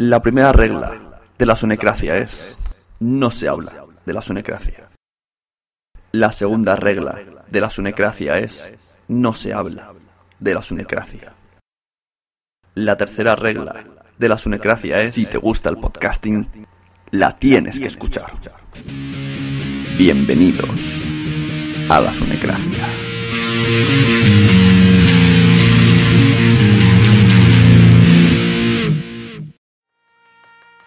La primera regla de la sonecracia es no se habla de la sonecracia. La segunda regla de la sonecracia es no se habla de la sonecracia. La tercera regla de la sonecracia es si te gusta el podcasting, la tienes que escuchar. Bienvenidos a la sonecracia.